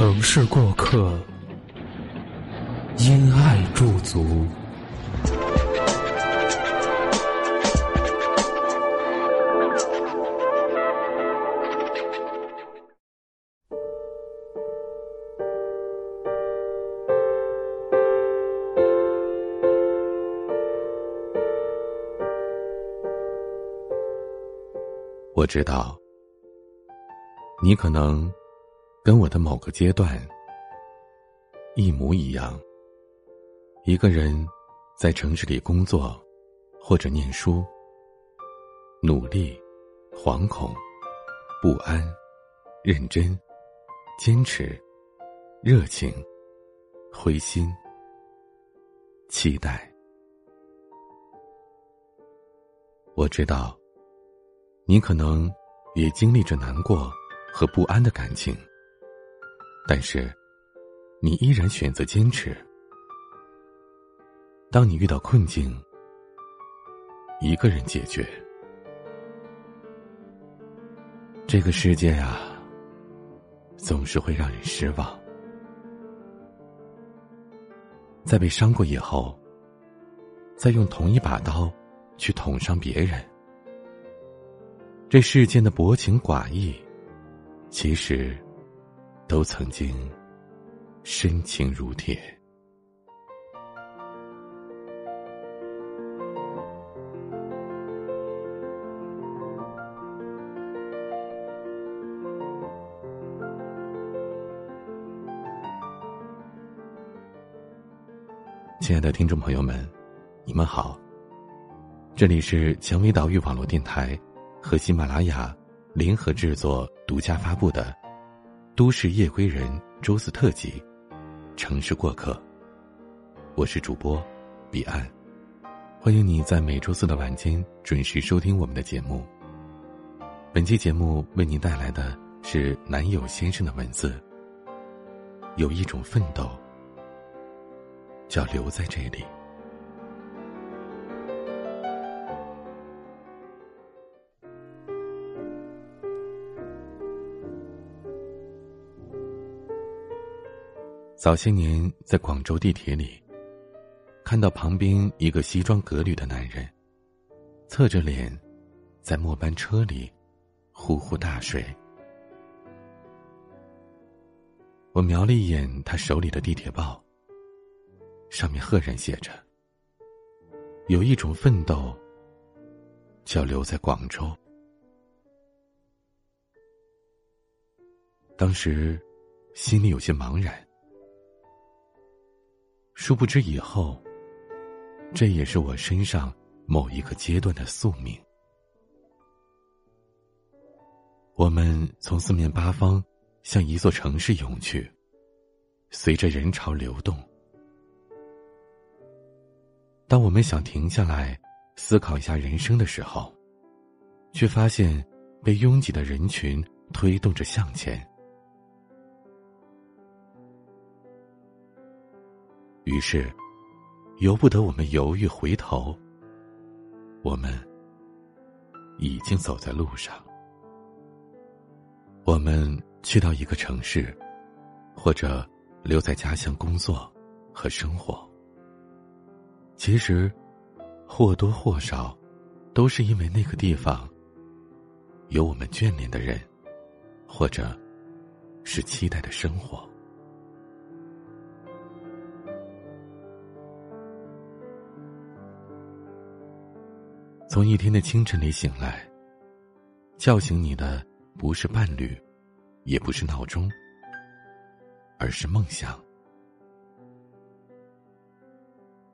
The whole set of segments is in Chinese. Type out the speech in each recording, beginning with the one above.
城市过客，因爱驻足。我知道，你可能。跟我的某个阶段一模一样。一个人在城市里工作或者念书，努力、惶恐、不安、认真、坚持、热情、灰心、期待。我知道，你可能也经历着难过和不安的感情。但是，你依然选择坚持。当你遇到困境，一个人解决。这个世界啊，总是会让人失望。在被伤过以后，再用同一把刀去捅伤别人，这世间的薄情寡义，其实。都曾经深情如铁。亲爱的听众朋友们，你们好，这里是蔷薇岛屿网络电台和喜马拉雅联合制作、独家发布的。都市夜归人周四特辑，城市过客。我是主播彼岸，欢迎你在每周四的晚间准时收听我们的节目。本期节目为您带来的是男友先生的文字。有一种奋斗，叫留在这里。早些年，在广州地铁里，看到旁边一个西装革履的男人，侧着脸，在末班车里呼呼大睡。我瞄了一眼他手里的地铁报，上面赫然写着：“有一种奋斗，叫留在广州。”当时，心里有些茫然。殊不知，以后，这也是我身上某一个阶段的宿命。我们从四面八方向一座城市涌去，随着人潮流动。当我们想停下来思考一下人生的时候，却发现被拥挤的人群推动着向前。于是，由不得我们犹豫回头。我们已经走在路上。我们去到一个城市，或者留在家乡工作和生活。其实，或多或少，都是因为那个地方有我们眷恋的人，或者是期待的生活。从一天的清晨里醒来，叫醒你的不是伴侣，也不是闹钟，而是梦想。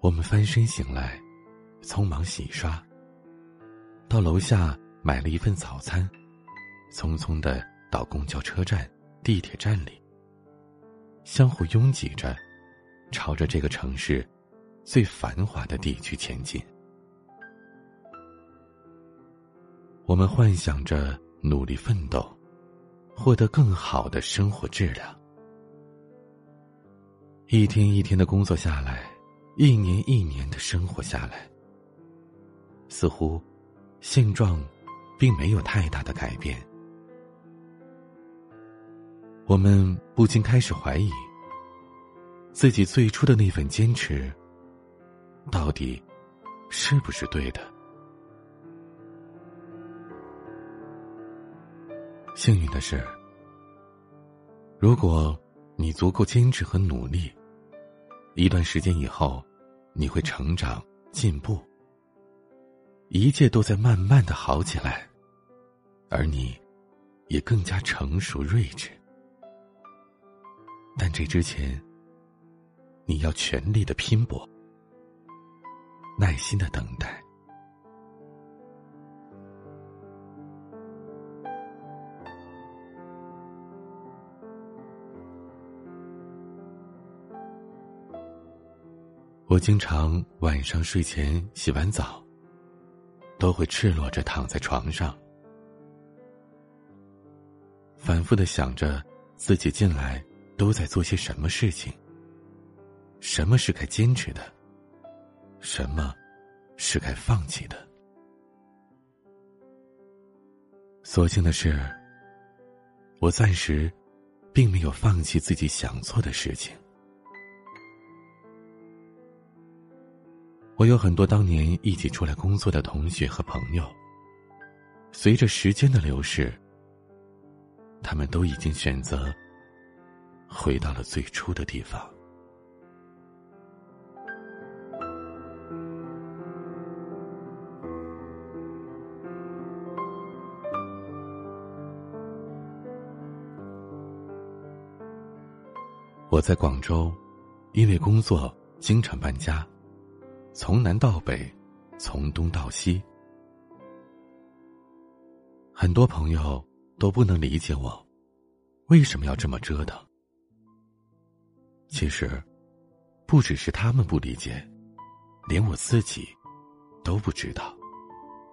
我们翻身醒来，匆忙洗刷，到楼下买了一份早餐，匆匆的到公交车站、地铁站里，相互拥挤着，朝着这个城市最繁华的地区前进。我们幻想着努力奋斗，获得更好的生活质量。一天一天的工作下来，一年一年的生活下来，似乎现状并没有太大的改变。我们不禁开始怀疑，自己最初的那份坚持，到底是不是对的？幸运的是，如果你足够坚持和努力，一段时间以后，你会成长进步，一切都在慢慢的好起来，而你，也更加成熟睿智。但这之前，你要全力的拼搏，耐心的等待。我经常晚上睡前洗完澡，都会赤裸着躺在床上，反复的想着自己近来都在做些什么事情，什么是该坚持的，什么是该放弃的。所幸的是，我暂时并没有放弃自己想做的事情。我有很多当年一起出来工作的同学和朋友。随着时间的流逝，他们都已经选择回到了最初的地方。我在广州，因为工作经常搬家。从南到北，从东到西，很多朋友都不能理解我为什么要这么折腾。其实，不只是他们不理解，连我自己都不知道，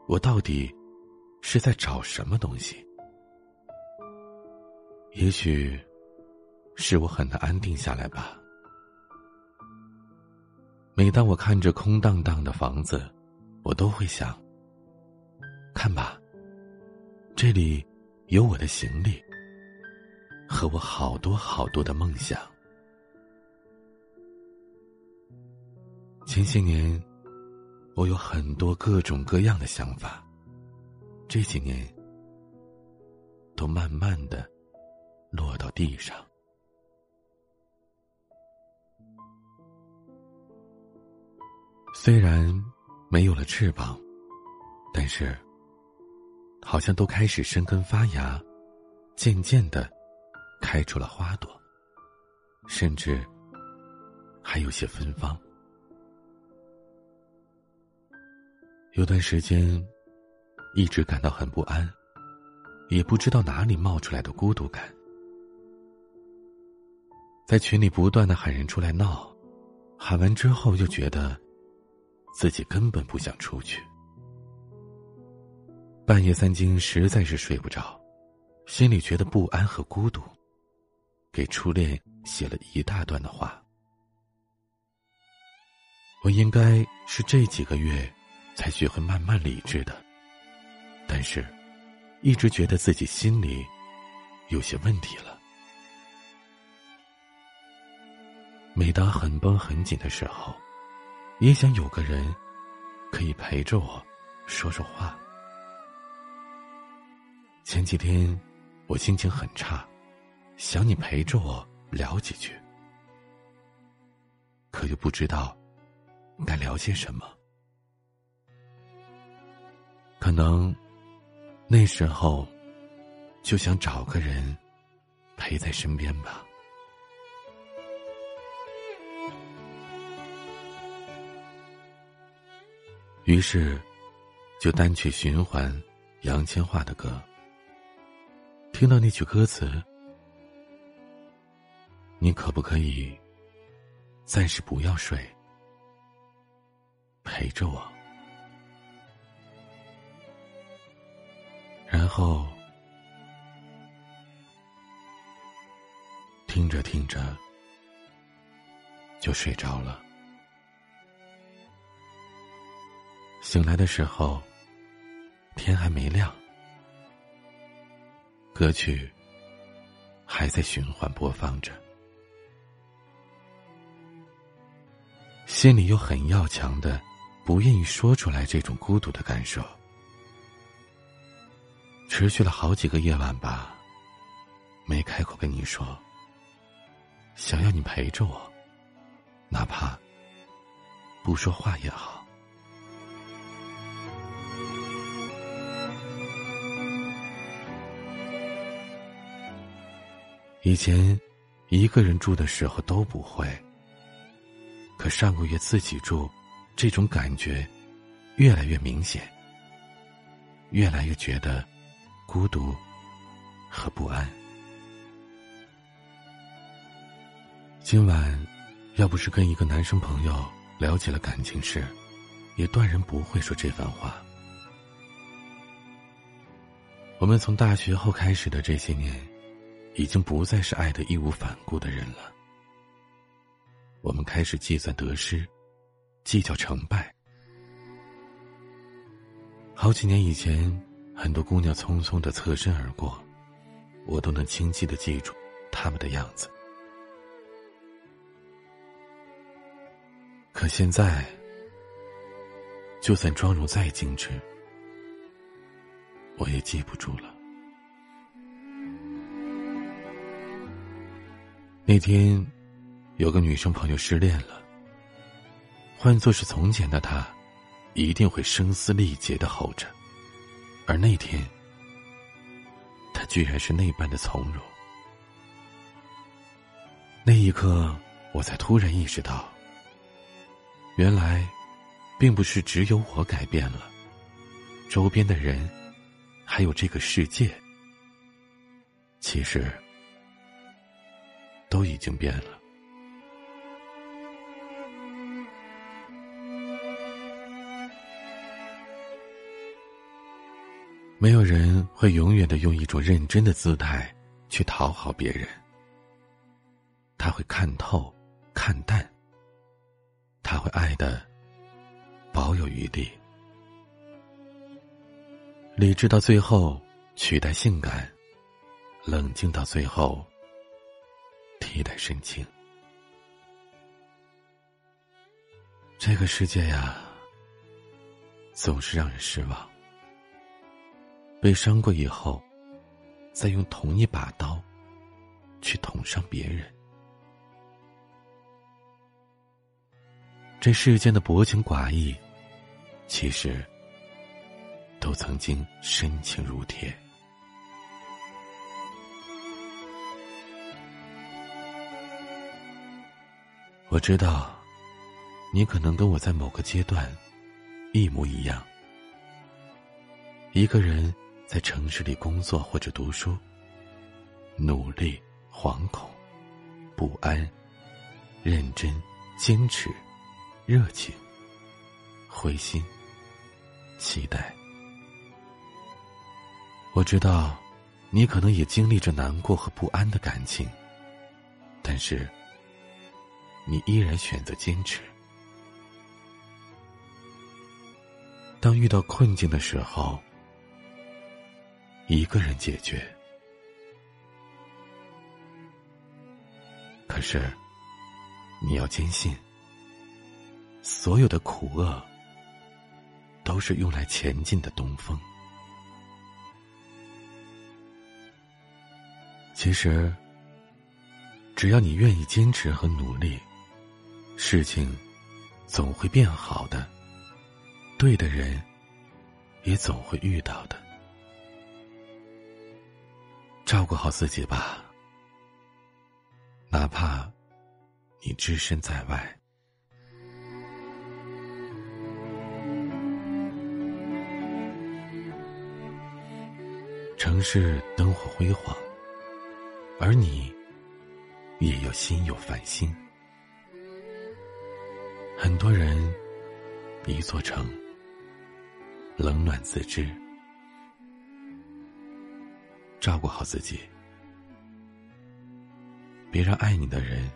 我到底是在找什么东西。也许，是我很难安定下来吧。每当我看着空荡荡的房子，我都会想：看吧，这里有我的行李和我好多好多的梦想。前些年，我有很多各种各样的想法，这几年都慢慢的落到地上。虽然没有了翅膀，但是好像都开始生根发芽，渐渐的开出了花朵，甚至还有些芬芳。有段时间一直感到很不安，也不知道哪里冒出来的孤独感，在群里不断的喊人出来闹，喊完之后又觉得。自己根本不想出去，半夜三更实在是睡不着，心里觉得不安和孤独，给初恋写了一大段的话。我应该是这几个月才学会慢慢理智的，但是，一直觉得自己心里有些问题了。每当很绷很紧的时候。也想有个人可以陪着我说说话。前几天我心情很差，想你陪着我聊几句，可又不知道该聊些什么。可能那时候就想找个人陪在身边吧。于是，就单曲循环杨千嬅的歌。听到那句歌词，你可不可以暂时不要睡，陪着我？然后听着听着就睡着了。醒来的时候，天还没亮。歌曲还在循环播放着，心里又很要强的，不愿意说出来这种孤独的感受，持续了好几个夜晚吧，没开口跟你说，想要你陪着我，哪怕不说话也好。以前，一个人住的时候都不会。可上个月自己住，这种感觉越来越明显，越来越觉得孤独和不安。今晚，要不是跟一个男生朋友聊起了感情事，也断然不会说这番话。我们从大学后开始的这些年。已经不再是爱的义无反顾的人了。我们开始计算得失，计较成败。好几年以前，很多姑娘匆匆的侧身而过，我都能清晰的记住她们的样子。可现在，就算妆容再精致，我也记不住了。那天，有个女生朋友失恋了。换做是从前的她，一定会声嘶力竭的吼着，而那天，她居然是那般的从容。那一刻，我才突然意识到，原来，并不是只有我改变了，周边的人，还有这个世界，其实。都已经变了。没有人会永远的用一种认真的姿态去讨好别人。他会看透、看淡。他会爱的保有余地。理智到最后取代性感，冷静到最后。一代深情，这个世界呀，总是让人失望。被伤过以后，再用同一把刀去捅伤别人，这世间的薄情寡义，其实都曾经深情如铁。我知道，你可能跟我在某个阶段一模一样。一个人在城市里工作或者读书，努力、惶恐、不安、认真、坚持、热情、灰心、期待。我知道，你可能也经历着难过和不安的感情，但是。你依然选择坚持。当遇到困境的时候，一个人解决。可是，你要坚信，所有的苦厄都是用来前进的东风。其实，只要你愿意坚持和努力。事情总会变好的，对的人也总会遇到的。照顾好自己吧，哪怕你只身在外。城市灯火辉煌，而你也要心有烦心。多人，一座城，冷暖自知。照顾好自己，别让爱你的人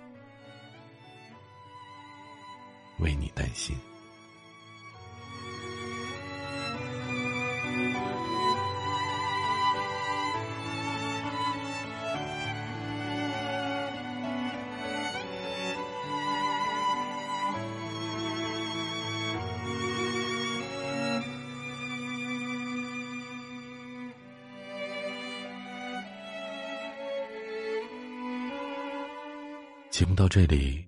为你担心。节目到这里，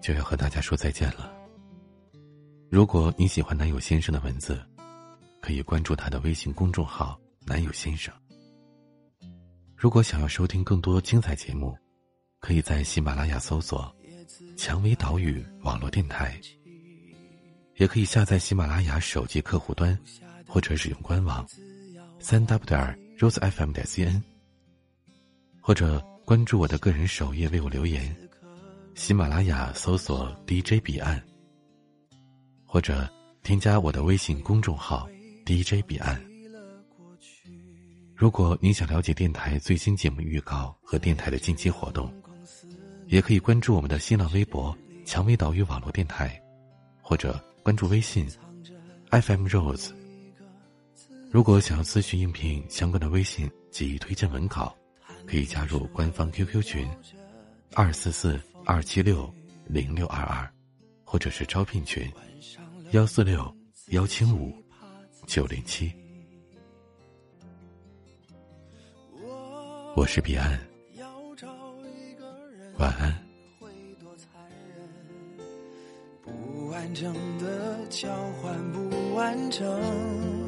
就要和大家说再见了。如果你喜欢男友先生的文字，可以关注他的微信公众号“男友先生”。如果想要收听更多精彩节目，可以在喜马拉雅搜索“蔷薇岛屿网络电台”，也可以下载喜马拉雅手机客户端，或者使用官网“三 w 点 rosefm 点 cn”，或者。关注我的个人首页，为我留言。喜马拉雅搜索 DJ 彼岸，或者添加我的微信公众号 DJ 彼岸。如果您想了解电台最新节目预告和电台的近期活动，也可以关注我们的新浪微博“蔷薇岛屿网络电台”，或者关注微信 FM Rose。如果想要咨询应聘相关的微信及推荐文稿。可以加入官方 QQ 群，二四四二七六零六二二，或者是招聘群，幺四六幺七五九零七。我是彼岸，晚安。不完整的交换，不完整。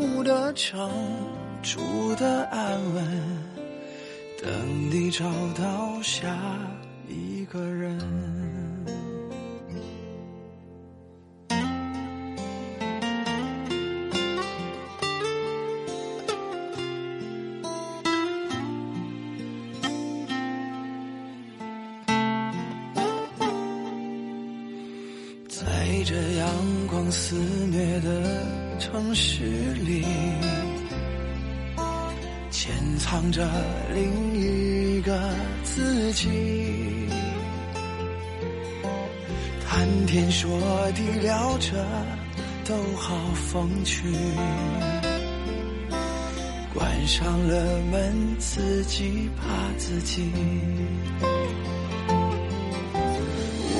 的城住的安稳，等你找到下一个人。潜藏着另一个自己。谈天说地聊着，都好风趣。关上了门，自己怕自己。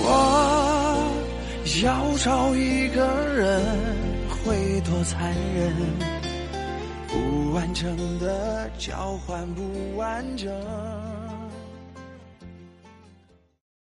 我要找一个人。会多残忍？完整的交换，不完整。